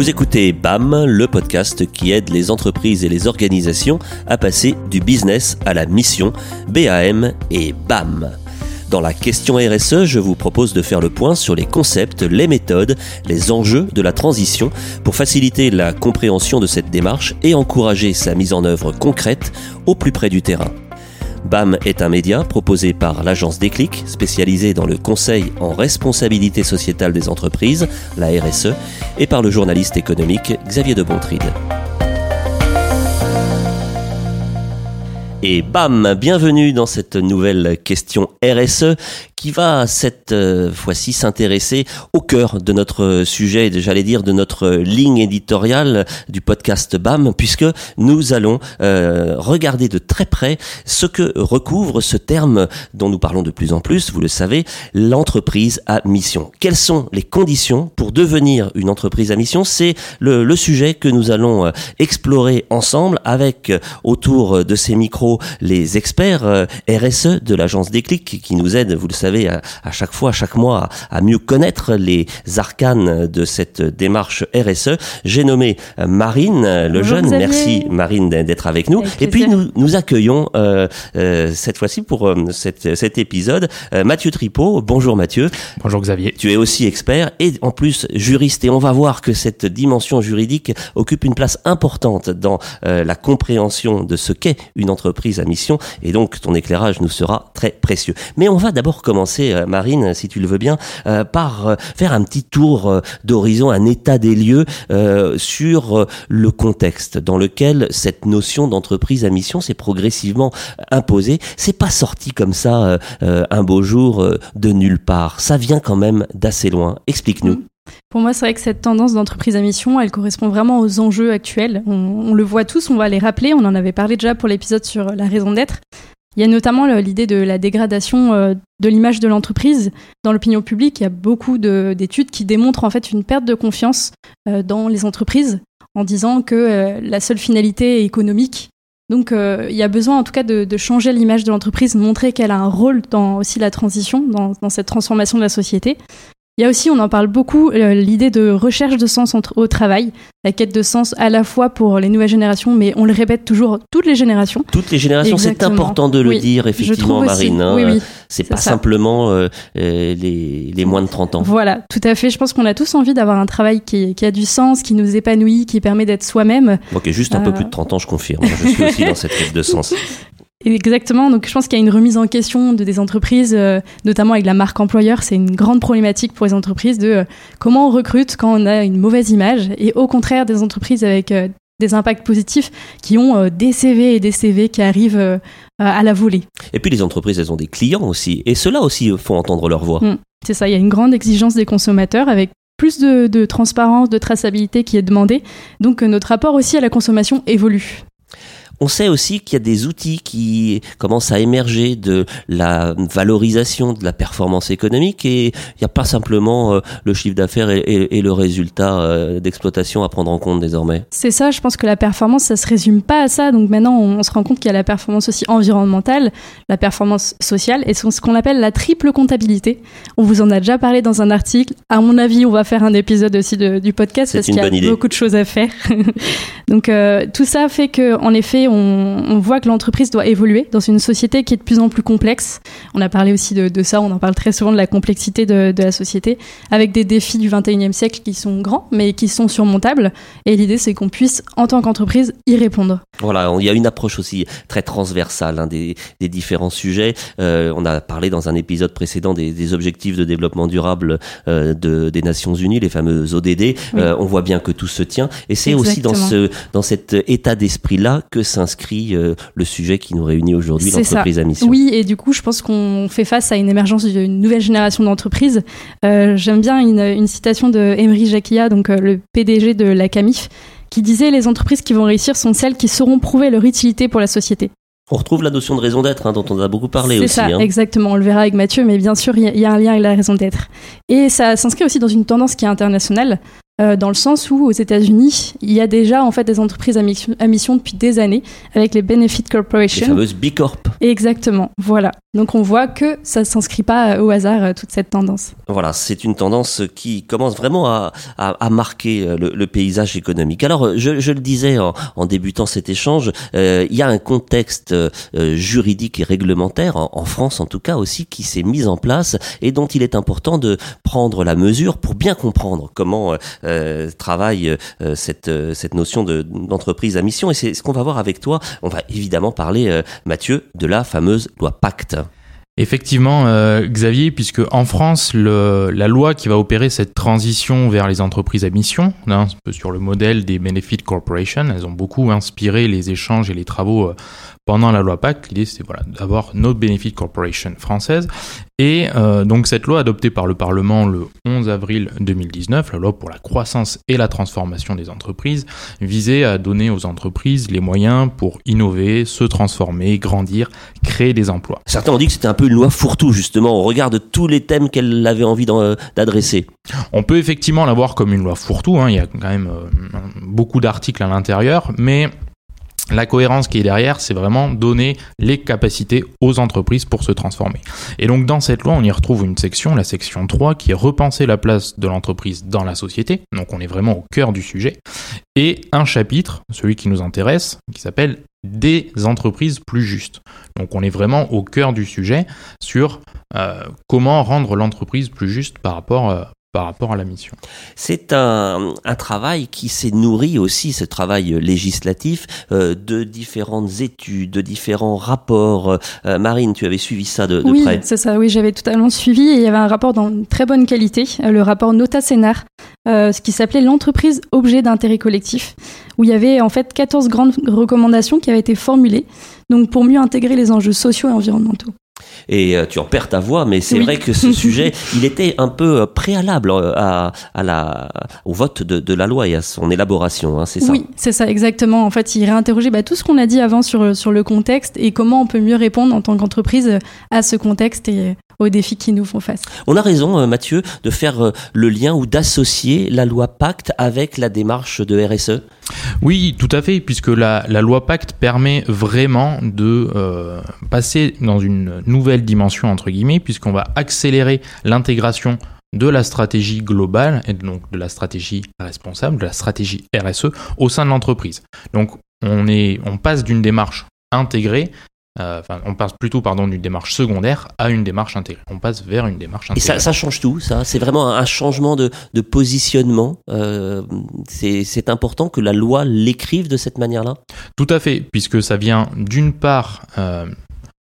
Vous écoutez BAM, le podcast qui aide les entreprises et les organisations à passer du business à la mission, BAM et BAM. Dans la question RSE, je vous propose de faire le point sur les concepts, les méthodes, les enjeux de la transition pour faciliter la compréhension de cette démarche et encourager sa mise en œuvre concrète au plus près du terrain. BAM est un média proposé par l'agence Déclic, spécialisée dans le conseil en responsabilité sociétale des entreprises, la RSE, et par le journaliste économique Xavier de Bontride. Et bam, bienvenue dans cette nouvelle question RSE qui va cette euh, fois-ci s'intéresser au cœur de notre sujet, j'allais dire de notre ligne éditoriale du podcast BAM, puisque nous allons euh, regarder de très près ce que recouvre ce terme dont nous parlons de plus en plus, vous le savez, l'entreprise à mission. Quelles sont les conditions pour devenir une entreprise à mission? C'est le, le, sujet que nous allons euh, explorer ensemble avec autour de ces micros les experts RSE de l'agence Déclic qui nous aident, vous le savez, à, chaque fois, à chaque mois, à, mieux connaître les arcanes de cette démarche RSE. J'ai nommé euh, Marine le jeune. Merci Marine d'être avec nous. et puis nous, nous accueillons euh, euh, cette fois-ci pour cet épisode Mathieu Tripot. Bonjour Mathieu. Bonjour Xavier. Tu es aussi expert et en plus juriste et on va voir que cette dimension juridique occupe une place importante dans la compréhension de ce qu'est une entreprise à mission et donc ton éclairage nous sera très précieux. Mais on va d'abord commencer euh, Marine, si tu le veux bien, euh, par euh, faire un petit tour d'horizon, un état des lieux sur le contexte dans lequel cette notion d'entreprise à mission s'est progressivement imposée. C'est pas sorti comme ça un beau jour de nulle part. Ça vient quand même d'assez loin. Explique-nous. Mmh. Pour moi, c'est vrai que cette tendance d'entreprise à mission, elle correspond vraiment aux enjeux actuels. On, le voit tous, on va les rappeler. On en avait parlé déjà pour l'épisode sur la raison d'être. Il y a notamment l'idée de la dégradation euh, de l'image de l'entreprise dans l'opinion publique. Il y a beaucoup d'études qui démontrent en fait une perte de confiance euh, dans les entreprises en disant que euh, la seule finalité est économique. Donc il y a besoin en tout cas de, changer l'image de l'entreprise, montrer qu'elle a un rôle dans aussi la transition, dans cette transformation de la société. Il y a aussi, on en parle beaucoup, euh, l'idée de recherche de sens au travail, la quête de sens à la fois pour les nouvelles générations, mais on le répète toujours, toutes les générations. Toutes les générations, c'est important de le dire, effectivement, Marine. Hein. Oui, c'est pas simplement euh, euh, les, les, moins de 30 ans. Voilà, tout à fait. Je pense qu'on a tous envie d'avoir un travail qui, qui, a du sens, qui nous épanouit, qui permet d'être soi-même. Ok, juste un peu plus de 30 ans, je confirme. Je suis aussi dans cette quête de sens. Exactement. Donc, je pense qu'il y a une remise en question de des entreprises, euh, notamment avec la marque employeur. C'est une grande problématique pour les entreprises de euh, comment on recrute quand on a une mauvaise image et au contraire des entreprises avec euh, des impacts positifs qui ont des CV et des CV qui arrivent à la volée. Et puis les entreprises, elles ont des clients aussi. Et ceux-là aussi font entendre leur voix. Mmh. c'est ça. Il y a une grande exigence des consommateurs avec plus de, de transparence, de traçabilité qui est demandée. Donc, notre rapport aussi à la consommation évolue. On sait aussi qu'il y a des outils qui commencent à émerger de la valorisation de la performance économique et il n'y a pas simplement euh, le chiffre d'affaires et, le résultat euh, d'exploitation à prendre en compte désormais. C'est ça, je pense que la performance, ça se résume pas à ça. Donc maintenant, on, se rend compte qu'il y a la performance aussi environnementale, la performance sociale et ce qu'on appelle la triple comptabilité. On vous en a déjà parlé dans un article. À mon avis, on va faire un épisode aussi du podcast parce qu'il y a beaucoup de choses à faire. Donc euh, tout ça fait que, en effet, on, voit que l'entreprise doit évoluer dans une société qui est de plus en plus complexe. On a parlé aussi de, ça, on en parle très souvent de la complexité de, la société, avec des défis du 21e siècle qui sont grands, mais qui sont surmontables. Et l'idée, c'est qu'on puisse, en tant qu'entreprise, y répondre. Voilà, il y a une approche aussi très transversale hein, des, différents sujets. Euh, on a parlé dans un épisode précédent des, objectifs de développement durable euh, de, des Nations Unies, les fameux ODD. Euh, on voit bien que tout se tient. Et c'est aussi dans, ce, dans cet état d'esprit-là que s'inscrit euh, le sujet qui nous réunit aujourd'hui, l'entreprise à mission. Oui, et du coup, je pense qu'on fait face à une émergence d'une nouvelle génération d'entreprises. Euh, j'aime bien une, citation de Emery Jacquia, donc euh, le PDG de la CAMIF, qui disait les entreprises qui vont réussir sont celles qui sauront prouver leur utilité pour la société. On retrouve la notion de raison d'être hein, dont on a beaucoup parlé aussi. C'est ça, hein. exactement. On le verra avec Mathieu, mais bien sûr, il y, a un lien avec la raison d'être. Et ça s'inscrit aussi dans une tendance qui est internationale. Euh, dans le sens où aux États-Unis, il y a déjà en fait des entreprises à mission, à mission depuis des années avec les Benefit Corporation. Les fameuses B Corp. Exactement, voilà. Donc on voit que ça s'inscrit pas au hasard euh, toute cette tendance. Voilà, c'est une tendance qui commence vraiment à, à, à marquer euh, le, le, paysage économique. Alors je, je le disais en, en, débutant cet échange, euh, il y a un contexte euh, juridique et réglementaire en, en, France en tout cas aussi qui s'est mis en place et dont il est important de prendre la mesure pour bien comprendre comment euh, travaille cette cette notion d'entreprise à mission. Et c'est ce qu'on va voir avec toi. On va évidemment parler, Mathieu, de la fameuse loi Pacte. Effectivement, euh, Xavier, puisque en France, le, la loi qui va opérer cette transition vers les entreprises à mission, hein, sur le modèle des Benefit Corporation, elles ont beaucoup inspiré les échanges et les travaux euh, pendant la loi Pacte. L'idée, c'est voilà, d'avoir notre Benefit Corporation française. Et euh, donc cette loi adoptée par le Parlement le 11 avril 2019, la loi pour la croissance et la transformation des entreprises, visait à donner aux entreprises les moyens pour innover, se transformer, grandir, créer des emplois. Certains ont dit que c'était un peu une loi fourre-tout justement au regard de tous les thèmes qu'elle avait envie d'adresser. On peut effectivement la voir comme une loi fourre-tout, hein. il y a quand même euh, beaucoup d'articles à l'intérieur, mais la cohérence qui est derrière, c'est vraiment donner les capacités aux entreprises pour se transformer. Et donc dans cette loi, on y retrouve une section, la section 3, qui est repenser la place de l'entreprise dans la société. Donc on est vraiment au cœur du sujet. Et un chapitre, celui qui nous intéresse, qui s'appelle des entreprises plus justes. Donc on est vraiment au cœur du sujet sur euh, comment rendre l'entreprise plus juste par rapport, euh, par rapport à la mission. C'est un, un, travail qui s'est nourri aussi, ce travail législatif, euh, de différentes études, de différents rapports. Euh, Marine, tu avais suivi ça de, de oui, près Oui, c'est ça, oui, j'avais totalement suivi et il y avait un rapport dans très bonne qualité, euh, le rapport Nota Senar, euh, ce qui s'appelait l'entreprise objet d'intérêt collectif, où il y avait en fait 14 grandes recommandations qui avaient été formulées, donc pour mieux intégrer les enjeux sociaux et environnementaux et euh, tu en perds ta voix, mais c'est oui. vrai que ce sujet, il était un peu euh, préalable euh, à, à la, au vote de, de, la loi et à son élaboration, hein, c'est ça Oui, c'est ça, exactement. En fait, il réinterrogeait bah, tout ce qu'on a dit avant sur, sur le contexte et comment on peut mieux répondre en tant qu'entreprise à ce contexte et aux défis qui nous font face. On a raison, Mathieu, de faire le lien ou d'associer la loi Pacte avec la démarche de RSE oui, tout à fait, puisque la, la loi Pacte permet vraiment de euh, passer dans une nouvelle dimension, entre guillemets, puisqu'on va accélérer l'intégration de la stratégie globale et donc de la stratégie responsable, de la stratégie RSE au sein de l'entreprise. Donc on, est, on passe d'une démarche intégrée euh, enfin, on passe plutôt pardon d'une démarche secondaire à une démarche intégrée. On passe vers une démarche intégrée. Et ça, ça change tout, ça. C'est vraiment un changement de, de positionnement. Euh, c'est important que la loi l'écrive de cette manière-là. Tout à fait, puisque ça vient d'une part euh,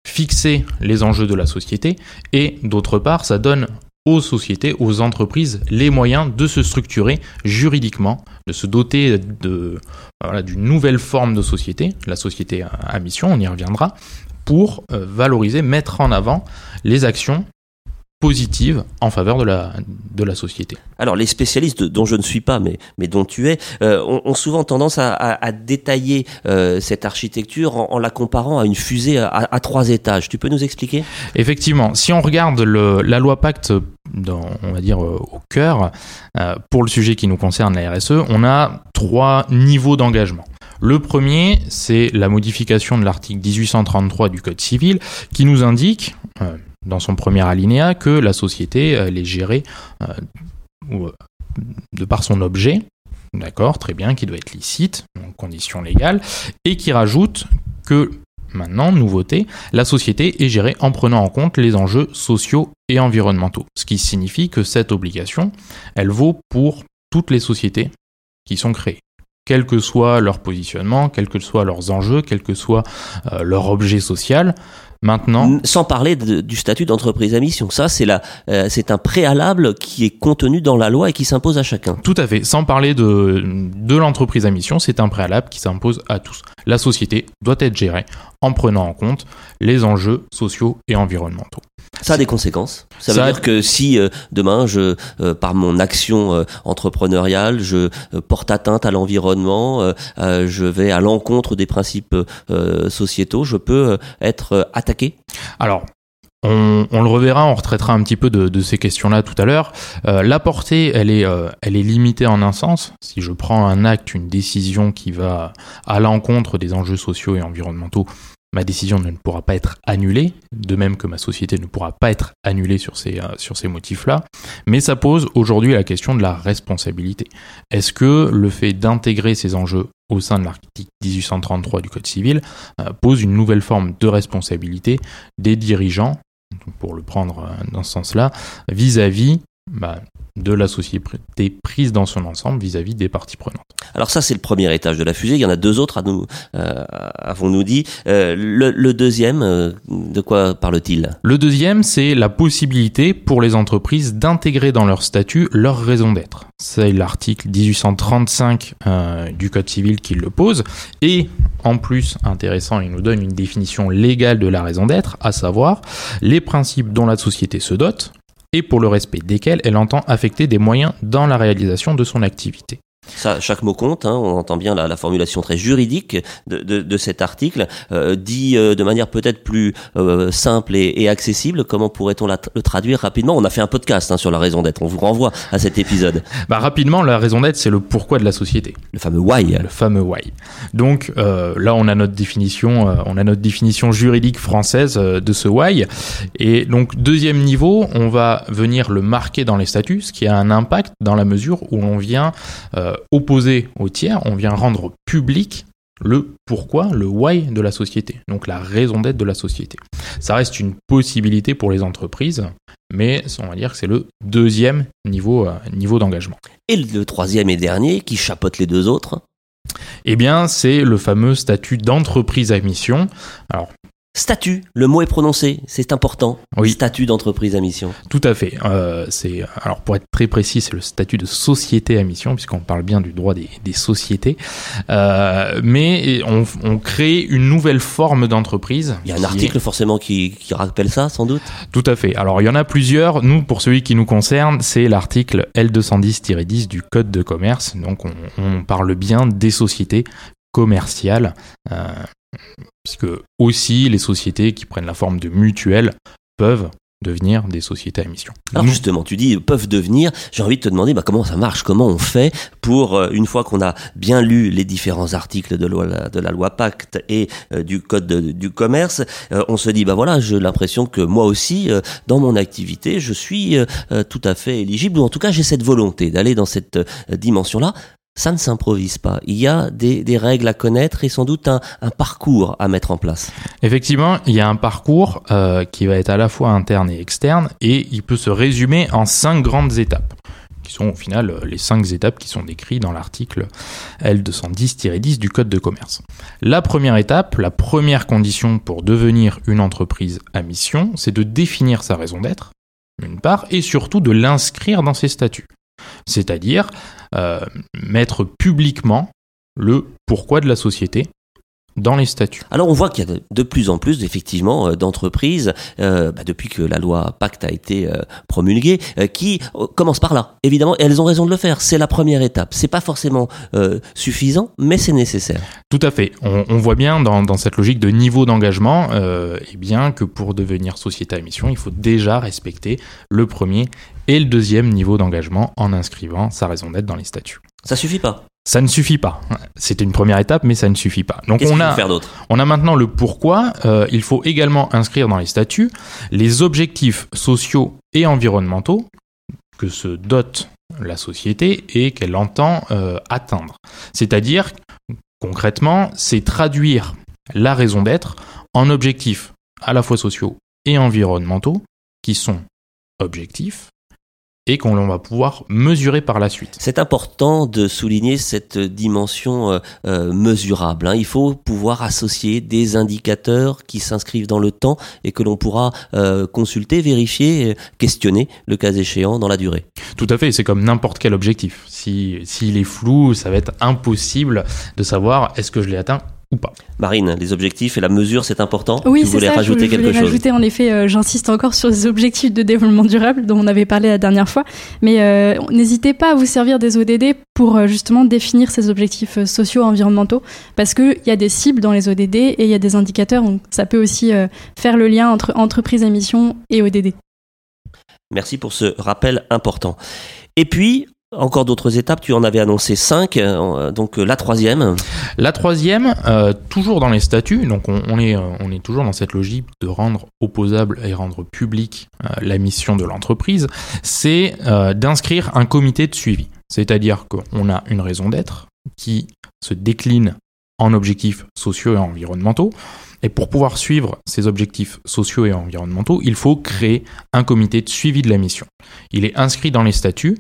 fixer les enjeux de la société et d'autre part, ça donne aux sociétés, aux entreprises, les moyens de se structurer juridiquement, de se doter de voilà, d'une nouvelle forme de société, la société à mission, on y reviendra, pour euh, valoriser, mettre en avant les actions positive en faveur de la, de la société. Alors les spécialistes dont je ne suis pas, mais, mais dont tu es, euh, ont, ont, souvent tendance à, à, à détailler euh, cette architecture en, en, la comparant à une fusée à, à, trois étages. Tu peux nous expliquer? Effectivement, si on regarde le, la loi Pacte dans, on va dire, euh, au cœur, euh, pour le sujet qui nous concerne, la RSE, on a trois niveaux d'engagement. Le premier, c'est la modification de l'article 1833 du Code civil qui nous indique, euh, dans son premier alinéa que la société elle est gérée de par son objet, d'accord, très bien, qui doit être licite, en conditions légales, et qui rajoute que maintenant, nouveauté, la société est gérée en prenant en compte les enjeux sociaux et environnementaux. Ce qui signifie que cette obligation, elle vaut pour toutes les sociétés qui sont créées quel que soit leur positionnement, quels que soient leurs enjeux, quel que soit euh, leur objet social. Maintenant, sans parler de, du statut d'entreprise à mission, ça c'est la, euh, c'est un préalable qui est contenu dans la loi et qui s'impose à chacun. Tout à fait. Sans parler de de l'entreprise à mission, c'est un préalable qui s'impose à tous. La société doit être gérée en prenant en compte les enjeux sociaux et environnementaux. Ça a des conséquences. Ça, ça veut dire que si euh, demain, je, euh, par mon action euh, entrepreneuriale, je porte atteinte à l'environnement, je vais à l'encontre des principes sociétaux, je peux être attaqué? Alors, on, le reverra, on retraitera un petit peu de, ces questions-là tout à l'heure. Euh, la portée, elle est, euh, elle est limitée en un sens. Si je prends un acte, une décision qui va à l'encontre des enjeux sociaux et environnementaux, ma décision ne pourra pas être annulée, de même que ma société ne pourra pas être annulée sur ces, euh, sur ces motifs-là. Mais ça pose aujourd'hui la question de la responsabilité. Est-ce que le fait d'intégrer ces enjeux au sein de l'article 1833 du Code civil euh, pose une nouvelle forme de responsabilité des dirigeants, pour le prendre euh, dans ce sens-là, vis-à-vis bah, de la société prise dans son ensemble vis-à-vis des parties prenantes? Alors ça c'est le premier étage de la fusée. Il y en a deux autres à nous, euh, avons-nous dit. Euh, le, deuxième, euh, de quoi parle-t-il? Le deuxième, c'est la possibilité pour les entreprises d'intégrer dans leur statut leur raison d'être. C'est l'article 1835 du Code civil qui le pose. Et en plus, intéressant, il nous donne une définition légale de la raison d'être, à savoir les principes dont la société se dote, et pour le respect desquels elle entend affecter des moyens dans la réalisation de son activité. Ça, chaque mot compte. Hein, on entend bien la, la, formulation très juridique de, de, de cet article, euh, dit euh, de manière peut-être plus euh, simple et, et, accessible. Comment pourrait-on le traduire rapidement? On a fait un podcast hein, sur la raison d'être. On vous renvoie à cet épisode. Bah rapidement, la raison d'être, c'est le pourquoi de la société. Le fameux why. Le fameux why. Donc là, on a notre définition, on a notre définition juridique française de ce why. Et donc deuxième niveau, on va venir le marquer dans les statuts, ce qui a un impact dans la mesure où on vient euh, opposé au tiers, on vient rendre public le pourquoi, le why de la société, donc la raison d'être de la société. Ça reste une possibilité pour les entreprises, mais on va dire que c'est le deuxième niveau, euh, niveau d'engagement. Et le troisième et dernier, qui chapeaute les deux autres? Eh bien, c'est le fameux statut d'entreprise à mission. Alors, Statut, le mot est prononcé, c'est important. Oui. Statut d'entreprise à mission. Tout à fait. Euh, c'est alors pour être très précis, c'est le statut de société à mission puisqu'on parle bien du droit des, des sociétés. Euh, mais on, on, crée une nouvelle forme d'entreprise. Il y a un article forcément qui, qui rappelle ça, sans doute. Tout à fait. Alors il y en a plusieurs. Nous, pour celui qui nous concerne, c'est l'article L210-10 du Code de commerce. Donc on, on parle bien des sociétés commerciales. Euh, puisque aussi les sociétés qui prennent la forme de mutuelles peuvent devenir des sociétés à mission. Alors justement, tu dis peuvent devenir, j'ai envie de te demander bah, comment ça marche, comment on fait pour, euh, une fois qu'on a bien lu les différents articles de, loi, de la loi Pacte et euh, du Code du commerce, euh, on se dit, bah voilà, j'ai l'impression que moi aussi, dans mon activité, je suis tout à fait éligible, ou en tout cas j'ai cette volonté d'aller dans cette dimension-là ça ne s'improvise pas. Il y a des, règles à connaître et sans doute un, parcours à mettre en place. Effectivement, il y a un parcours euh, qui va être à la fois interne et externe et il peut se résumer en cinq grandes étapes qui sont au final euh, les cinq étapes qui sont décrites dans l'article L210-10 du Code de commerce. La première étape, la première condition pour devenir une entreprise à mission, c'est de définir sa raison d'être, d'une part, et surtout de l'inscrire dans ses statuts. C'est-à-dire mettre publiquement le pourquoi de la société dans les statuts. Alors on voit qu'il y a de plus en plus effectivement euh, d'entreprises euh, bah, depuis que la loi Pacte a été promulguée qui commencent par là. Évidemment, elles ont raison de le faire. C'est la première étape. C'est pas forcément suffisant, mais c'est nécessaire. Tout à fait. On, voit bien dans, dans, cette logique de niveau d'engagement, eh bien que pour devenir société à mission, il faut déjà respecter le premier et le deuxième niveau d'engagement en inscrivant sa raison d'être dans les statuts. Ça suffit pas. Ça ne suffit pas. C'était une première étape, mais ça ne suffit pas. Donc on a, faire on a maintenant le pourquoi. Euh, il faut également inscrire dans les statuts les objectifs sociaux et environnementaux que se dote la société et qu'elle entend euh, atteindre. C'est-à-dire, concrètement, c'est traduire la raison d'être en objectifs à la fois sociaux et environnementaux qui sont objectifs et qu'on va pouvoir mesurer par la suite. C'est important de souligner cette dimension euh, euh, mesurable. Hein. Il faut pouvoir associer des indicateurs qui s'inscrivent dans le temps et que l'on pourra euh, consulter, vérifier, questionner le cas échéant dans la durée. Tout à fait, c'est comme n'importe quel objectif. S'il si, s'il est flou, ça va être impossible de savoir est-ce que je l'ai atteint ou pas. Marine, les objectifs et la mesure, c'est important. Oui, tu c'est voulais ça. rajouter je, je quelque voulais chose. rajouter, en effet, euh, j'insiste encore sur les objectifs de développement durable dont on avait parlé la dernière fois. Mais euh, n'hésitez pas à vous servir des ODD pour euh, justement définir ces objectifs euh, sociaux environnementaux parce qu'il y a des cibles dans les ODD et il y a des indicateurs. Donc ça peut aussi euh, faire le lien entre entreprise à mission et ODD. Merci pour ce rappel important. Et puis, encore d'autres étapes, tu en avais annoncé cinq, euh, donc euh, la troisième. La troisième, euh, toujours dans les statuts, donc on, est, toujours dans cette logique de rendre opposable et rendre publique la mission de l'entreprise, c'est d'inscrire un comité de suivi. C'est-à-dire qu'on a une raison d'être qui se décline en objectifs sociaux et environnementaux. Et pour pouvoir suivre ces objectifs sociaux et environnementaux, il faut créer un comité de suivi de la mission. Il est inscrit dans les statuts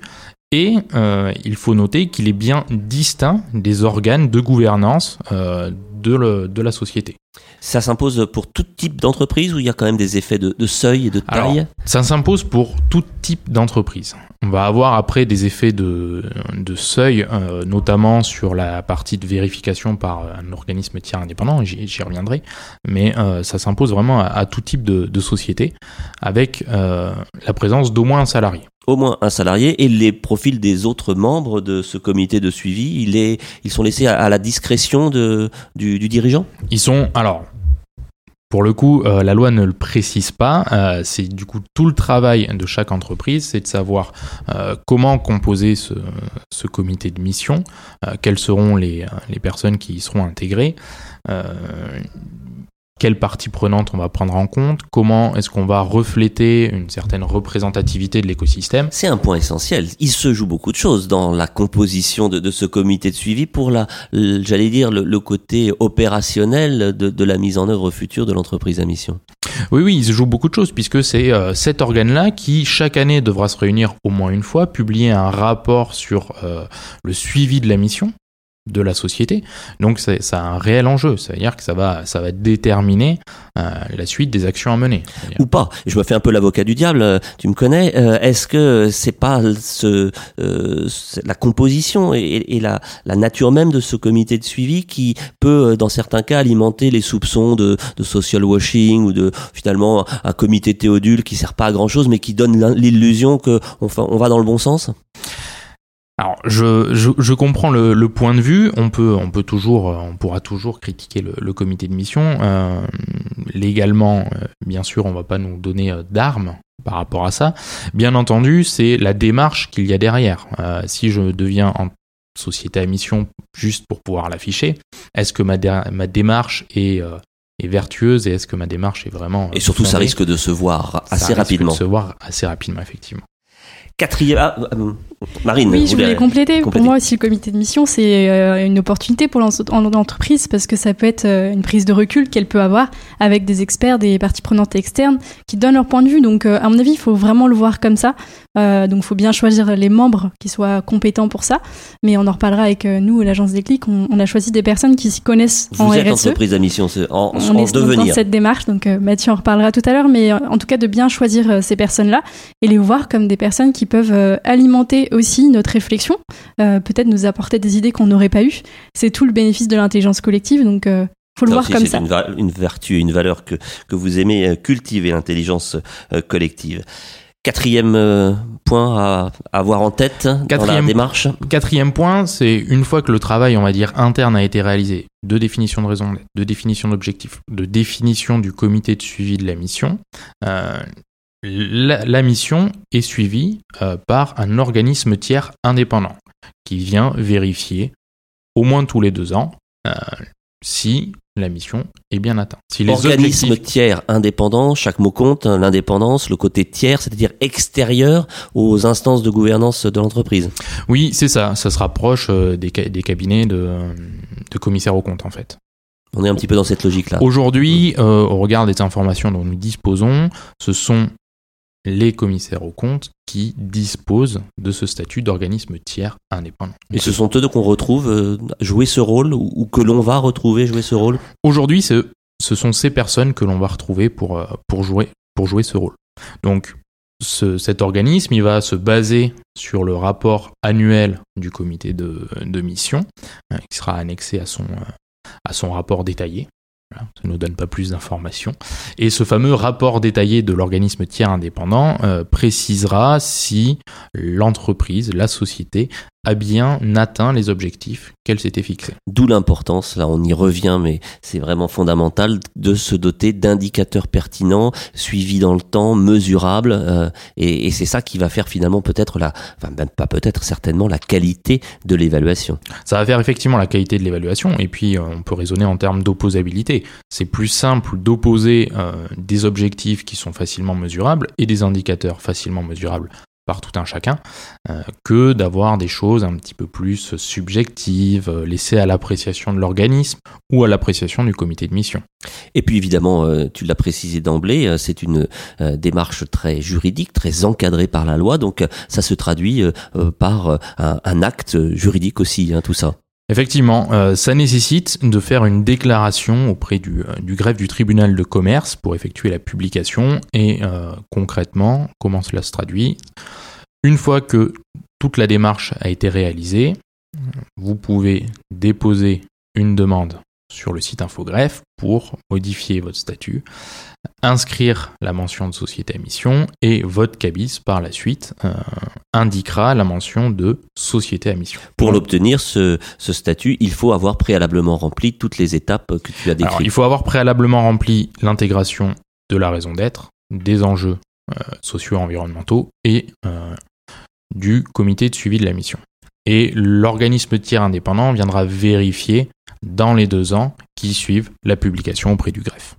et euh, il faut noter qu'il est bien distinct des organes de gouvernance euh, de, le- de la société. Ça s'impose pour tout type d'entreprise ou il y a quand même des effets de, de seuil et de Alors, taille Ça s'impose pour tout type d'entreprise. On va avoir après des effets de, de seuil, euh, notamment sur la partie de vérification par un organisme tiers indépendant, j'y j'y reviendrai, mais euh, ça s'impose vraiment à, à tout type de, de société, avec euh, la présence d'au moins un salarié. Au moins un salarié et les profils des autres membres de ce comité de suivi, ils sont laissés à, la discrétion du, dirigeant? Ils sont, alors, pour le coup, euh, la loi ne le précise pas. euh, c'est du coup tout le travail de chaque entreprise, c'est de savoir euh, comment composer ce, comité de mission, quelles seront les, les personnes qui y seront intégrées, quelles parties prenantes on va prendre en compte, comment est-ce qu'on va refléter une certaine représentativité de l'écosystème. C'est un point essentiel. Il se joue beaucoup de choses dans la composition de, de ce comité de suivi pour la, j'allais dire, le, le côté opérationnel de, de la mise en œuvre future de l'entreprise à mission. Oui, oui, il se joue beaucoup de choses puisque c'est euh, cet organe-là qui, chaque année, devra se réunir au moins une fois, publier un rapport sur euh, le suivi de la mission de la société. Donc, ça a un réel enjeu. C'est-à-dire que ça va, ça va déterminer euh, la suite des actions à mener. Ou pas. Je me fais un peu l'avocat du diable. euh, Tu me connais. euh, Est-ce que c'est pas ce, euh, la composition et, et la, la nature même de ce comité de suivi qui peut, euh, dans certains cas, alimenter les soupçons de, de social washing ou de finalement un comité théodule qui sert pas à grand chose mais qui donne l'illusion que on, fa- on va dans le bon sens? Alors, je, je, je comprends le, le point de vue. On peut, on peut toujours, euh, on pourra toujours critiquer le, le comité de mission. Euh, légalement, euh, bien sûr, on va pas nous donner euh, d'armes par rapport à ça. Bien entendu, c'est la démarche qu'il y a derrière. Euh, si je deviens en société à mission juste pour pouvoir l'afficher, est-ce que ma, dé- ma démarche est, euh, est vertueuse et est-ce que ma démarche est vraiment Et surtout, ça risque de se voir Ça assez risque rapidement. de se voir assez rapidement, effectivement. Quatrième. ah, euh, Marine. Oui, je voulais compléter. compléter. Pour moi aussi, le comité de mission, c'est euh, une opportunité pour l'en- en- l'entreprise parce que ça peut être euh, une prise de recul qu'elle peut avoir avec des experts, des parties prenantes externes qui donnent leur point de vue. Donc, euh, à mon avis, il faut vraiment le voir comme ça. Euh, donc, il faut bien choisir les membres qui soient compétents pour ça. Mais on en reparlera avec euh, nous, l'agence des clics. On, on a choisi des personnes qui s'y connaissent en Vous êtes RSE. entreprise à mission, en, On en est donc dans devenir. cette démarche, donc euh, Mathieu en reparlera tout à l'heure, mais euh, en tout cas de bien choisir ces personnes-là et les voir comme des personnes qui peuvent alimenter aussi notre réflexion, euh, peut-être nous apporter des idées qu'on n'aurait pas eues. C'est tout le bénéfice de l'intelligence collective, donc euh, faut le voir comme ça. Une, va- une vertu, une valeur que, que vous aimez cultiver, l'intelligence collective. Quatrième euh, point à, avoir en tête dans la démarche. Quatrième point, c'est une fois que le travail, on va dire, interne a été réalisé, de définition de raison de définition d'objectifs, de définition du comité de suivi de la mission, euh, la, la mission est suivie euh, par un organisme tiers indépendant qui vient vérifier au moins tous les deux ans euh, si la mission est bien atteinte. Si les Organisme objectifs- tiers indépendant, chaque mot compte, hein, l'indépendance, le côté tiers, c'est-à-dire extérieur aux instances de gouvernance de l'entreprise. Oui, c'est ça. Ça se rapproche euh, des, ca- des cabinets de, de commissaires aux comptes, en fait. On est un petit peu dans cette logique-là. Aujourd'hui, euh, au regard des informations dont nous disposons, ce sont les commissaires aux comptes qui disposent de ce statut d'organisme tiers indépendant. Et ce sont eux qu'on retrouve euh, jouer ce rôle ou, que l'on va retrouver jouer ce rôle? Aujourd'hui, ce, ce sont ces personnes que l'on va retrouver pour, euh, pour, jouer, pour jouer ce rôle. Donc, ce- cet organisme, il va se baser sur le rapport annuel du comité de, de mission, hein, qui sera annexé à son, euh, à son rapport détaillé. Voilà, ça ne nous donne pas plus d'informations. Et ce fameux rapport détaillé de l'organisme tiers indépendant euh, précisera si l'entreprise, la société, a bien atteint les objectifs qu'elle s'était fixés. D'où l'importance, là on y revient, mais c'est vraiment fondamental de se doter d'indicateurs pertinents, suivis dans le temps, mesurables, euh, et, et c'est ça qui va faire finalement peut-être la, enfin même pas peut-être, certainement la qualité de l'évaluation. Ça va faire effectivement la qualité de l'évaluation, et puis euh, on peut raisonner en termes d'opposabilité. C'est plus simple d'opposer euh, des objectifs qui sont facilement mesurables et des indicateurs facilement mesurables par tout un chacun, euh, que d'avoir des choses un petit peu plus subjectives, euh, laissées à l'appréciation de l'organisme ou à l'appréciation du comité de mission. Et puis évidemment, euh, tu l'as précisé d'emblée, c'est une démarche très juridique, très encadrée par la loi, donc ça se traduit par un acte juridique aussi, hein, tout ça. Effectivement, euh, ça nécessite de faire une déclaration auprès du, euh, du greffe du tribunal de commerce pour effectuer la publication et euh, concrètement, comment cela se traduit. Une fois que toute la démarche a été réalisée, vous pouvez déposer une demande sur le site Infogreffe pour modifier votre statut, inscrire la mention de société à mission et votre cabis par la suite euh, indiquera la mention de société à mission. Pour l'obtenir, ce, ce statut, il faut avoir préalablement rempli toutes les étapes que tu as Alors, décrites. il faut avoir préalablement rempli l'intégration de la raison d'être, des enjeux euh, sociaux et environnementaux et euh, du comité de suivi de la mission. Et l'organisme tiers indépendant viendra vérifier dans les deux ans qui suivent la publication auprès du greffe.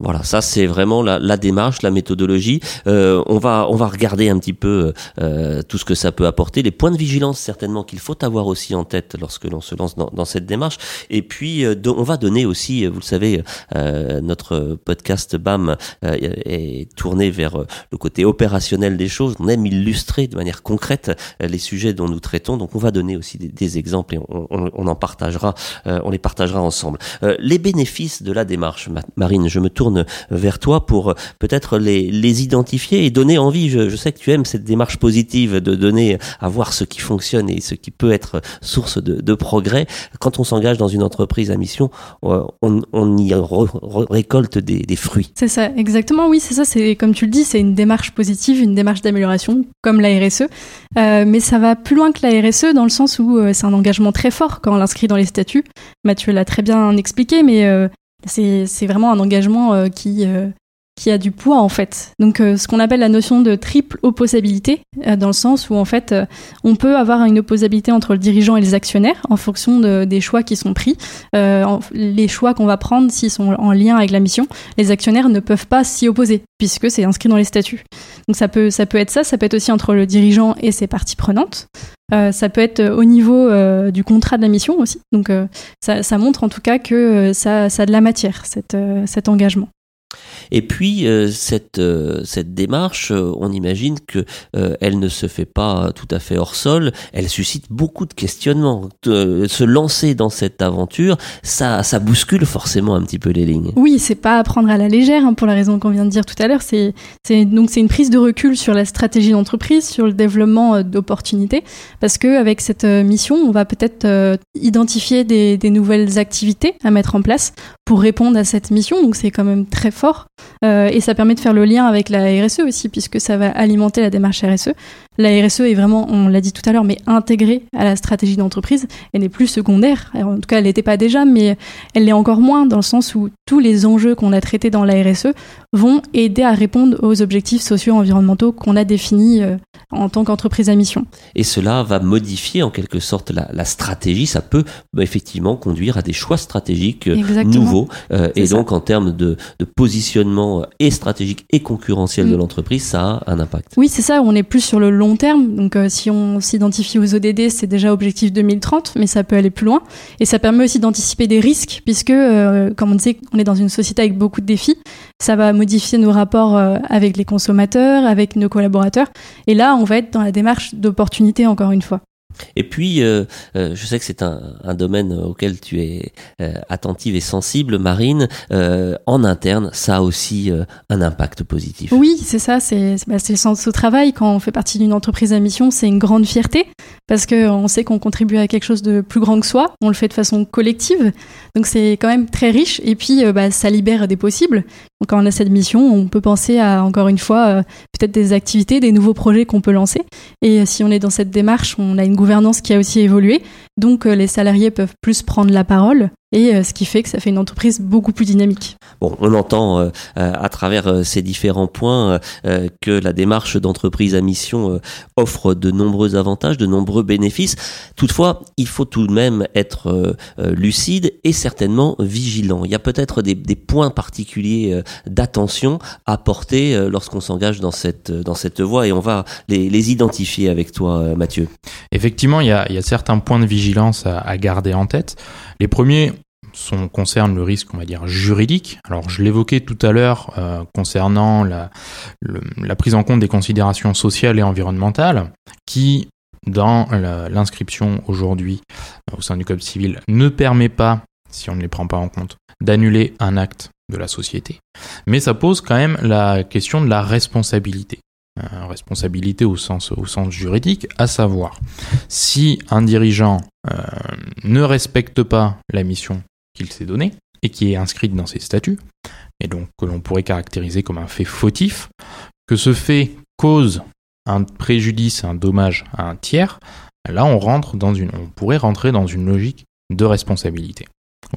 Voilà, ça c'est vraiment la, la démarche, la méthodologie. Euh, on va on va regarder un petit peu euh, tout ce que ça peut apporter, les points de vigilance certainement qu'il faut avoir aussi en tête lorsque l'on se lance dans, dans cette démarche. Et puis euh, on va donner aussi, vous le savez, euh, notre podcast BAM euh, est tourné vers euh, le côté opérationnel des choses. On aime illustrer de manière concrète euh, les sujets dont nous traitons. Donc on va donner aussi des, des exemples et on, on, on en partagera, euh, on les partagera ensemble. Euh, les bénéfices de la démarche, Ma- Marine, je me tourne vers toi pour euh, peut-être les, les identifier et donner envie. Je, sais que tu aimes cette démarche positive de donner à voir ce qui fonctionne et ce qui peut être source de, de progrès. Quand on s'engage dans une entreprise à mission, euh, on, on y récolte des, des fruits. C'est ça, exactement, oui, c'est ça, c'est comme tu le dis, c'est une démarche positive, une démarche d'amélioration, comme la RSE, Euh, mais ça va plus loin que la RSE dans le sens où c'est un engagement très fort quand on l'inscrit dans les statuts. Mathieu l'a très bien expliqué, mais c'est vraiment un engagement euh, qui, euh, qui a du poids en fait. Donc euh, ce qu'on appelle la notion de triple opposabilité, dans le sens où en fait on peut avoir une opposabilité entre le dirigeant et les actionnaires en fonction de- des choix qui sont pris, les choix qu'on va prendre s'ils sont en lien avec la mission les actionnaires ne peuvent pas s'y opposer puisque c'est inscrit dans les statuts. Donc ça peut, ça peut être ça, ça peut être aussi entre le dirigeant et ses parties prenantes. Euh, ça peut être au niveau euh, du contrat de la mission aussi. Donc euh, ça, montre en tout cas que euh, ça, a de la matière, euh, cet engagement. Et puis euh, cette euh, cette démarche, euh, on imagine que elle ne se fait pas tout à fait hors sol. Elle suscite beaucoup de questionnements. Se lancer dans cette aventure, ça ça bouscule forcément un petit peu les lignes. Oui, c'est pas à prendre à la légère hein, pour la raison qu'on vient de dire tout à l'heure. C'est, c'est donc c'est une prise de recul sur la stratégie d'entreprise, sur le développement d'opportunités, parce que avec cette mission, on va peut-être identifier des nouvelles activités à mettre en place pour répondre à cette mission. Donc c'est quand même très fort Euh, et ça permet de faire le lien avec la RSE aussi, puisque ça va alimenter la démarche RSE. La RSE est vraiment, on l'a dit tout à l'heure, mais intégrée à la stratégie d'entreprise. Elle n'est plus secondaire. Alors, en tout cas, elle n'était pas déjà, mais elle l'est encore moins dans le sens où tous les enjeux qu'on a traités dans la RSE vont aider à répondre aux objectifs sociaux et environnementaux qu'on a définis euh, en tant qu'entreprise à mission. Et cela va modifier en quelque sorte la, la stratégie. Ça peut bah, effectivement conduire à des choix stratégiques euh, Exactement. nouveaux. Euh, et ça. donc en termes de, de positionnement euh, et stratégique et concurrentiel de Mm. l'entreprise, ça a un impact. Oui, c'est ça, on est plus sur le long terme. Donc euh, si on s'identifie aux ODD, c'est déjà objectif 2030, mais ça peut aller plus loin. Et ça permet aussi d'anticiper des risques, puisque, euh, comme on disait, on est dans une société avec beaucoup de défis. Ça va modifier nos rapports euh, avec les consommateurs, avec nos collaborateurs. Et là, on va être dans la démarche d'opportunité, encore une fois. Et puis, euh, euh, je sais que c'est un, domaine auquel tu es euh, attentive et sensible, Marine. En interne, ça a aussi un impact positif. Oui, c'est ça. C'est bah, le sens au travail. Quand on fait partie d'une entreprise à mission, c'est une grande fierté parce qu'on sait qu'on contribue à quelque chose de plus grand que soi. On le fait de façon collective. Donc c'est quand même très riche. Et puis, bah, ça libère des possibles. Quand on a cette mission, on peut penser à, encore une fois, peut-être des activités, des nouveaux projets qu'on peut lancer. Et si on est dans cette démarche, on a une gouvernance qui a aussi évolué. Donc euh, les salariés peuvent plus prendre la parole et euh, ce qui fait que ça fait une entreprise beaucoup plus dynamique. Bon, on entend euh, à travers ces différents points que la démarche d'entreprise à mission offre de nombreux avantages, de nombreux bénéfices. Toutefois, il faut tout de même être lucide et certainement vigilant. Il y a peut-être des, des, points particuliers d'attention à porter lorsqu'on s'engage dans cette dans cette voie et on va les, les identifier avec toi, Mathieu. Effectivement, il y a, il y a certains points de vigilance à, garder en tête. Les premiers sont, concernent le risque, on va dire, juridique. Alors, je l'évoquais tout à l'heure euh, concernant la, prise en compte des considérations sociales et environnementales, qui, dans l'inscription aujourd'hui euh, au sein du Code civil, ne permet pas, si on ne les prend pas en compte, d'annuler un acte de la société. Mais ça pose quand même la question de la responsabilité. Euh, responsabilité au sens, juridique, à savoir si un dirigeant ne respecte pas la mission qu'il s'est donnée et qui est inscrite dans ses statuts, et donc que l'on pourrait caractériser comme un fait fautif, que ce fait cause un préjudice, un dommage à un tiers, là on rentre dans une, on pourrait rentrer dans une logique de responsabilité.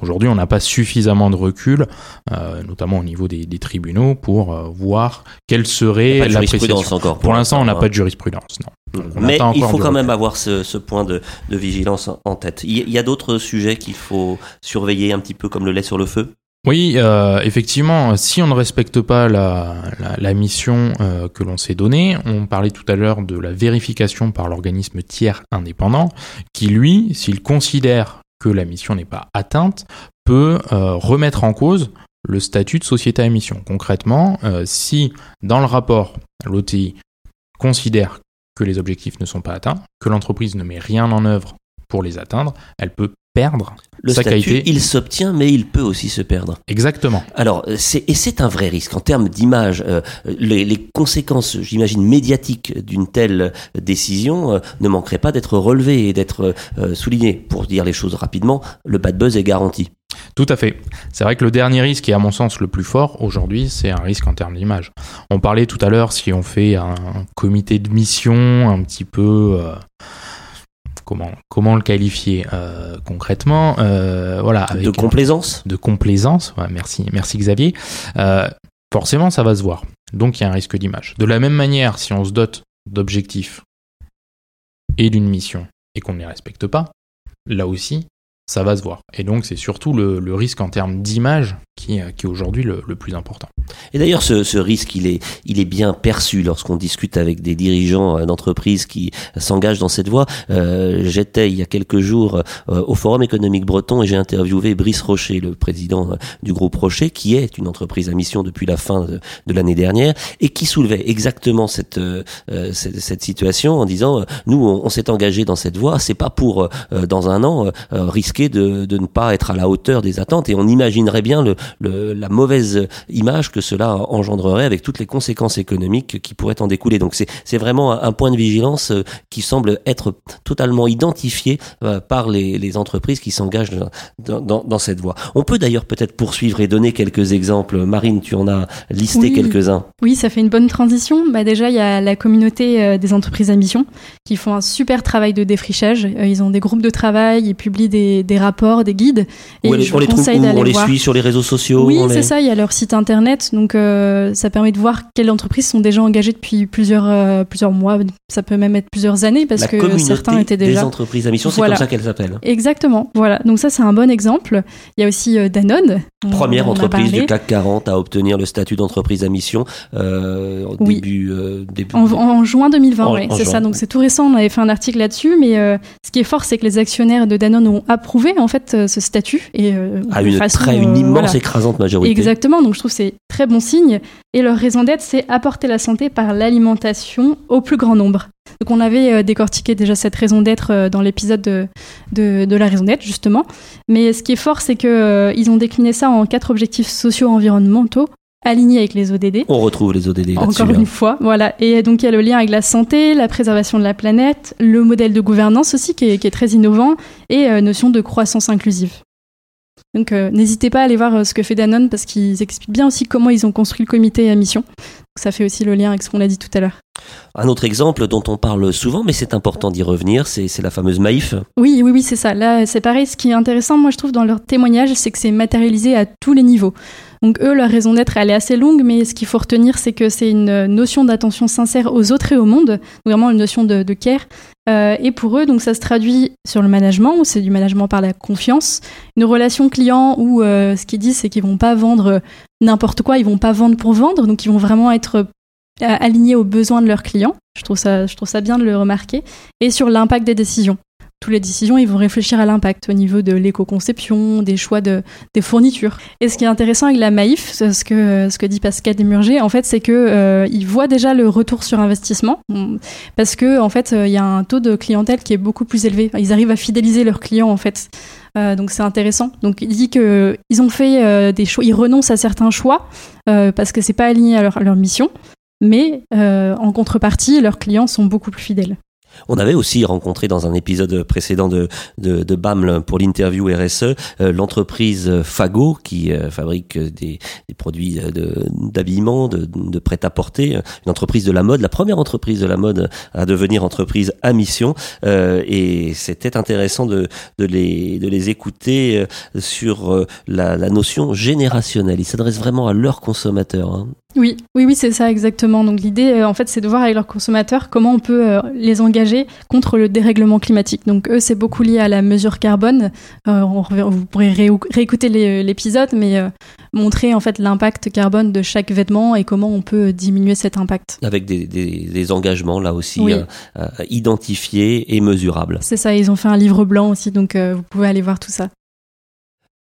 Aujourd'hui, on n'a pas suffisamment de recul, euh, notamment au niveau des, des tribunaux, pour euh, voir quelle serait la jurisprudence encore. Pour, pour l'instant, on n'a pas de jurisprudence. Non. Donc, Mais il faut quand même avoir ce, ce point de, de, vigilance en tête. Il y a d'autres sujets qu'il faut surveiller un petit peu comme le lait sur le feu? Oui, euh, effectivement, si on ne respecte pas la, la, la mission euh, que l'on s'est donnée, on parlait tout à l'heure de la vérification par l'organisme tiers indépendant, qui lui, s'il considère la mission n'est pas atteinte, peut euh, remettre en cause le statut de société à mission. Concrètement, euh, si dans le rapport, l'OTI considère que les objectifs ne sont pas atteints, que l'entreprise ne met rien en œuvre pour les atteindre, elle peut perdre le sa statut, qualité. il s'obtient, mais il peut aussi se perdre. Exactement. Alors, c'est, et c'est un vrai risque en termes d'image. Euh, les, les, conséquences, j'imagine, médiatiques d'une telle décision euh, ne manqueraient pas d'être relevées et d'être euh, soulignées. Pour dire les choses rapidement, le bad buzz est garanti. Tout à fait. C'est vrai que le dernier risque, qui est à mon sens le plus fort aujourd'hui, c'est un risque en termes d'image. On parlait tout à l'heure si on fait un comité de mission un petit peu euh, comment comment le qualifier euh, concrètement euh, voilà avec de complaisance? de complaisance ouais, merci merci Xavier. Euh, forcément ça va se voir. Donc il y a un risque d'image. De la même manière si on se dote d'objectifs et d'une mission et qu'on ne les respecte pas là aussi ça va se voir. Et donc c'est surtout le, le, risque en termes d'image qui, qui est aujourd'hui le, le, plus important. Et d'ailleurs, ce, ce, risque, il est, il est bien perçu lorsqu'on discute avec des dirigeants d'entreprises qui s'engagent dans cette voie. Euh, J'étais il y a quelques jours euh, au Forum économique breton et j'ai interviewé Brice Rocher, le président euh, du groupe Rocher, qui est une entreprise à mission depuis la fin de, l'année dernière et qui soulevait exactement cette, euh, cette, cette, situation en disant euh, nous, on, on s'est engagé dans cette voie, c'est pas pour euh, dans un an risquer de, de ne pas être à la hauteur des attentes et on imaginerait bien le, le, la mauvaise image que cela engendrerait avec toutes les conséquences économiques qui pourraient en découler. Donc c'est vraiment un point de vigilance euh, qui semble être totalement identifié euh, par les, les entreprises qui s'engagent dans, dans, dans, cette voie. On peut d'ailleurs peut-être poursuivre et donner quelques exemples. Marine, tu en as listé oui. quelques-uns. Oui, ça fait une bonne transition. Bah déjà, il y a la communauté euh, des entreprises à mission qui font un super travail de défrichage. Ils ont des groupes de travail, ils publient des, des rapports, des guides. Et on les, on les trouve où On les voir. suit sur les réseaux sociaux Oui, les... c'est ça. Il y a leur site internet. Donc, euh, ça permet de voir quelles entreprises sont déjà engagées depuis plusieurs, euh, plusieurs mois. Ça peut même être plusieurs années parce la que certains étaient déjà. des entreprises à mission, c'est comme ça qu'elles s'appellent. Exactement. Voilà. Donc, ça, c'est un bon exemple. Il y a aussi euh, Danone. Première entreprise du CAC 40 à obtenir le statut d'entreprise à mission au oui. début, début. En, en, juin 2020, oui, c'est ça. Donc, c'est tout récent. On avait fait un article là-dessus. Mais ce qui est fort, c'est que les actionnaires de Danone ont approuvé, en fait, ce statut. Et, à une, façon, très, une immense voilà. écrasante majorité. Exactement. Donc, je trouve c'est très bon signe. Et leur raison d'être, c'est apporter la santé par l'alimentation au plus grand nombre. Donc on avait décortiqué déjà cette raison d'être dans l'épisode de, de, la raison d'être, justement. Mais ce qui est fort, c'est qu'ils ont décliné ça en quatre objectifs sociaux environnementaux alignés avec les ODD. On retrouve les ODD Encore une fois, voilà. Et donc il y a le lien avec la santé, la préservation de la planète, le modèle de gouvernance aussi qui est, très innovant et euh, notion de croissance inclusive. Donc euh, n'hésitez pas à aller voir euh, ce que fait Danone parce qu'ils expliquent bien aussi comment ils ont construit le comité à mission. ça fait aussi le lien avec ce qu'on a dit tout à l'heure. Un autre exemple dont on parle souvent, mais c'est important d'y revenir, c'est la fameuse Maïf. Oui, oui, oui, c'est ça. Là, c'est pareil. Ce qui est intéressant, moi, je trouve, dans leur témoignage, c'est que c'est matérialisé à tous les niveaux. Donc eux, leur raison d'être, elle est assez longue, mais ce qu'il faut retenir, c'est que c'est une notion d'attention sincère aux autres et au monde, vraiment une notion de, care. Euh, et pour eux, donc ça se traduit sur le management, où c'est du management par la confiance, une relation client où euh, ce qu'ils disent, c'est qu'ils vont pas vendre n'importe quoi, ils vont pas vendre pour vendre, donc ils vont vraiment être euh, alignés aux besoins de leurs clients. Je trouve ça, je trouve ça bien de le remarquer. Et sur l'impact des décisions toutes les décisions, ils vont réfléchir à l'impact au niveau de l'éco-conception, des choix de, des fournitures. Et ce qui est intéressant avec la Maïf, ce que, ce que dit Pascal Desmurger, en fait, c'est que euh, ils voient déjà le retour sur investissement parce que en fait, euh, il y a un taux de clientèle qui est beaucoup plus élevé. Ils arrivent à fidéliser leurs clients en fait. Euh, donc c'est intéressant. Donc il dit que ils ont fait des choix, ils renoncent à certains choix parce que c'est pas aligné à leur, à leur mission, mais en contrepartie, leurs clients sont beaucoup plus fidèles. On avait aussi rencontré dans un épisode précédent de, de, de pour l'interview RSE euh, l'entreprise Fago qui euh, fabrique des, produits d'habillement, de, de prêt-à-porter, une entreprise de la mode, la première entreprise de la mode à devenir entreprise à mission. Euh, et c'était intéressant de, de, les, de les écouter sur la, la notion générationnelle. Ils s'adressent vraiment à leurs consommateurs. Hein. Oui, oui, oui, c'est ça exactement. Donc l'idée, euh, en fait, c'est de voir avec leurs consommateurs comment on peut euh, les engager contre le dérèglement climatique. Donc eux, c'est beaucoup lié à la mesure carbone. Euh, vous pourrez réécouter l'épisode, mais montrer en fait l'impact carbone de chaque vêtement et comment on peut diminuer cet impact. Avec des, des, engagements là aussi identifiés et mesurables. C'est ça. Ils ont fait un livre blanc aussi, donc vous pouvez aller voir tout ça.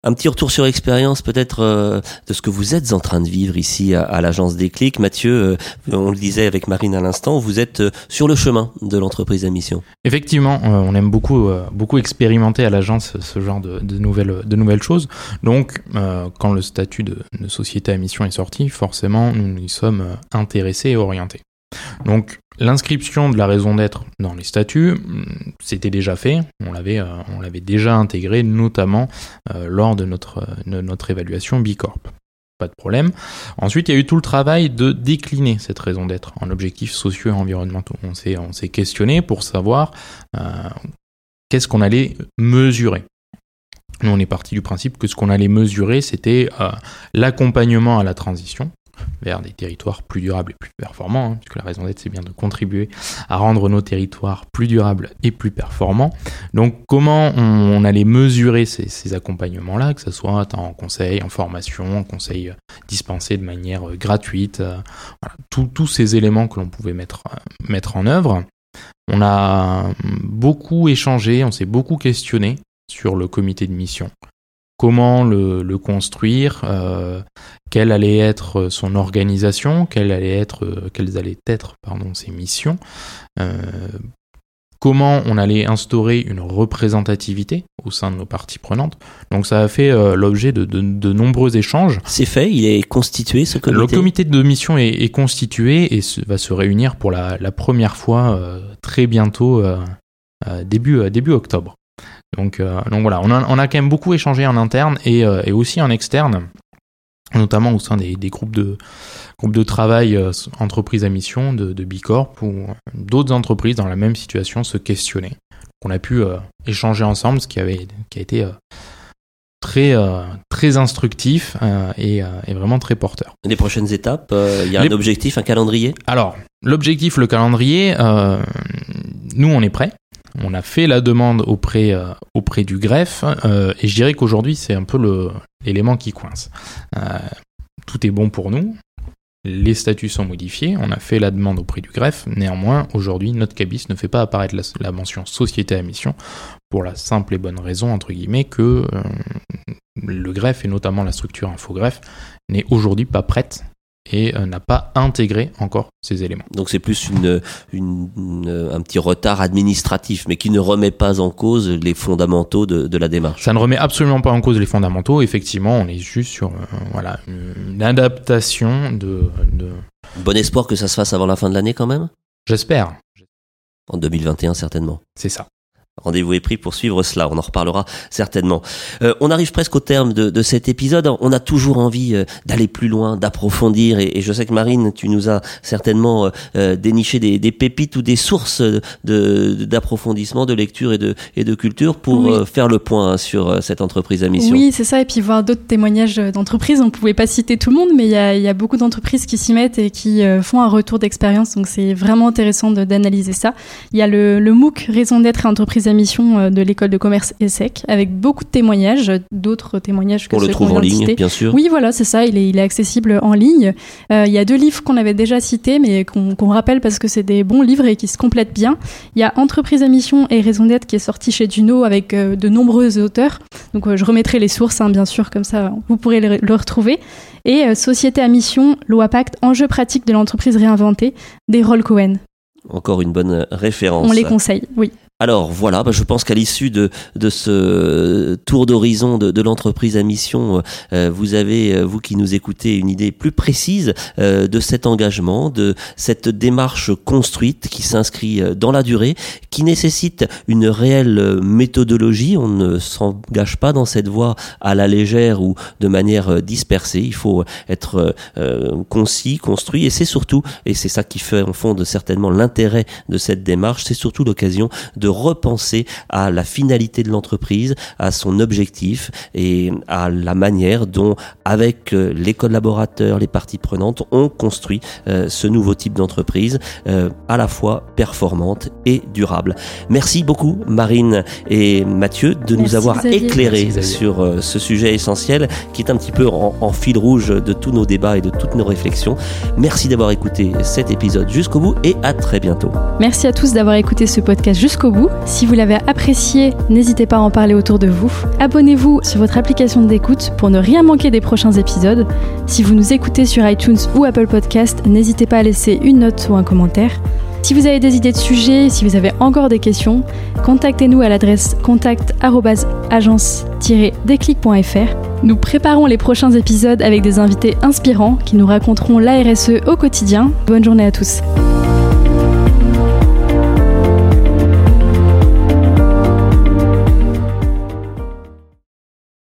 Un petit retour sur expérience peut-être euh, de ce que vous êtes en train de vivre ici à, l'agence Déclic. Mathieu, euh, on le disait avec Marine à l'instant, vous êtes euh, sur le chemin de l'entreprise à mission. Effectivement, on aime beaucoup, beaucoup expérimenter à l'agence ce genre de, nouvelles, de nouvelles choses. Donc, quand le statut de, de, société à mission est sorti, forcément, nous y sommes intéressés et orientés. Donc l'inscription de la raison d'être dans les statuts, hmm, c'était déjà fait, on l'avait, euh, on l'avait déjà intégré notamment euh, lors de notre, notre évaluation Bicorp. Pas de problème. Ensuite, il y a eu tout le travail de décliner cette raison d'être en objectifs sociaux et environnementaux. On s'est, on s'est questionné pour savoir euh, qu'est-ce qu'on allait mesurer. Nous, on est parti du principe que ce qu'on allait mesurer, c'était l'accompagnement à la transition, vers des territoires plus durables et plus performants, hein, puisque la raison d'être, c'est bien de contribuer à rendre nos territoires plus durables et plus performants. Donc, comment on, allait mesurer ces, accompagnements-là, que ce soit en conseil, en formation, en conseil euh, dispensé de manière euh, gratuite, euh, tous ces éléments que l'on pouvait mettre, mettre en œuvre. On a beaucoup échangé, on s'est beaucoup questionné sur le comité de mission, comment le, construire, euh, quelle allait être son organisation, quelle allait être, euh, quelles allaient être pardon, ses missions, euh, comment on allait instaurer une représentativité au sein de nos parties prenantes. Donc ça a fait l'objet de, nombreux échanges. C'est fait, il est constitué ce comité? Le comité de mission est, constitué et va se réunir pour la, première fois très bientôt, début, début octobre. Donc, euh, donc voilà, on a, on a, quand même beaucoup échangé en interne et, euh, et aussi en externe, notamment au sein des, des groupes de groupes de travail euh, entreprises à mission de, de Bicorp ou d'autres entreprises dans la même situation se questionner. On a pu échanger ensemble, ce qui avait qui a été très très instructif et, et, vraiment très porteur. Les prochaines étapes, il y a un objectif, un calendrier? Alors l'objectif, le calendrier, nous on est prêt. On a fait la demande auprès, euh, du greffe euh, et je dirais qu'aujourd'hui c'est un peu l'élément qui coince. Euh, tout est bon pour nous, les statuts sont modifiés, on a fait la demande auprès du greffe, néanmoins aujourd'hui notre cabis ne fait pas apparaître la, mention société à mission pour la simple et bonne raison entre guillemets que le greffe et notamment la structure infogreffe n'est aujourd'hui pas prête et euh, n'a pas intégré encore ces éléments. Donc c'est plus une, une, un petit retard administratif, mais qui ne remet pas en cause les fondamentaux de, de, la démarche. Ça ne remet absolument pas en cause les fondamentaux. Effectivement, on est juste sur euh, voilà, une adaptation de, de... Bon espoir que ça se fasse avant la fin de l'année quand même? J'espère. En 2021 certainement. C'est ça. Rendez-vous est pris pour suivre cela, on en reparlera certainement. Euh, on arrive presque au terme de, de, cet épisode, on a toujours envie euh, d'aller plus loin, d'approfondir, et, et, je sais que Marine, tu nous as certainement euh, déniché des, des, pépites ou des sources d'approfondissement, de, de, lecture et de, et de culture pour oui. Faire le point sur cette entreprise à mission. Oui, c'est ça, et puis voir d'autres témoignages d'entreprises, on pouvait pas citer tout le monde, mais il y a, y a, beaucoup d'entreprises qui s'y mettent et qui font un retour d'expérience, donc c'est vraiment intéressant d'analyser ça. Il y a le, le MOOC, Raison d'être et entreprise à mission euh, de l'école de commerce ESSEC avec beaucoup de témoignages, d'autres témoignages que On le trouve en ligne, bien sûr. Oui, voilà, c'est ça, il est, il est, accessible en ligne. Euh, il y a deux livres qu'on avait déjà cités, mais qu'on qu rappelle parce que c'est des bons livres et qui se complètent bien. Il y a Entreprise à mission et Raison d'être qui est sorti chez Duno avec euh, de nombreux auteurs. Donc je remettrai les sources, hein, bien sûr, comme ça vous pourrez le, le retrouver. Et Société à mission, loi pacte, enjeux pratiques de l'entreprise réinventée, des Roll Cohen. Encore une bonne référence. On les conseille, oui. Alors voilà, bah, je pense qu'à l'issue de, de ce tour d'horizon de, l'entreprise à mission, euh, vous avez, euh, vous qui nous écoutez, une idée plus précise euh, de cet engagement, de cette démarche construite qui s'inscrit euh, dans la durée, qui nécessite une réelle méthodologie. On ne s'engage pas dans cette voie à la légère ou de manière dispersée. Il faut être euh, concis, construit, et c'est surtout, et c'est ça qui fait en fond de certainement l'intérêt de cette démarche, c'est surtout l'occasion de de repenser à la finalité de l'entreprise, à son objectif et à la manière dont, avec euh, les collaborateurs, les parties prenantes, on construit euh, ce nouveau type d'entreprise euh, à la fois performante et durable. Merci beaucoup Marine et Mathieu de Merci nous avoir Xavier. éclairé Merci, sur euh, ce sujet essentiel qui est un petit peu en, en fil rouge de tous nos débats et de toutes nos réflexions. Merci d'avoir écouté cet épisode jusqu'au bout et à très bientôt. Merci à tous d'avoir écouté ce podcast jusqu'au bout. Si vous l'avez apprécié, n'hésitez pas à en parler autour de vous. Abonnez-vous sur votre application d'écoute pour ne rien manquer des prochains épisodes. Si vous nous écoutez sur iTunes ou Apple Podcast, n'hésitez pas à laisser une note ou un commentaire. Si vous avez des idées de sujets, si vous avez encore des questions, contactez-nous à l'adresse contact@agence-déclic.fr. Nous préparons les prochains épisodes avec des invités inspirants qui nous raconteront la RSE au quotidien. Bonne journée à tous.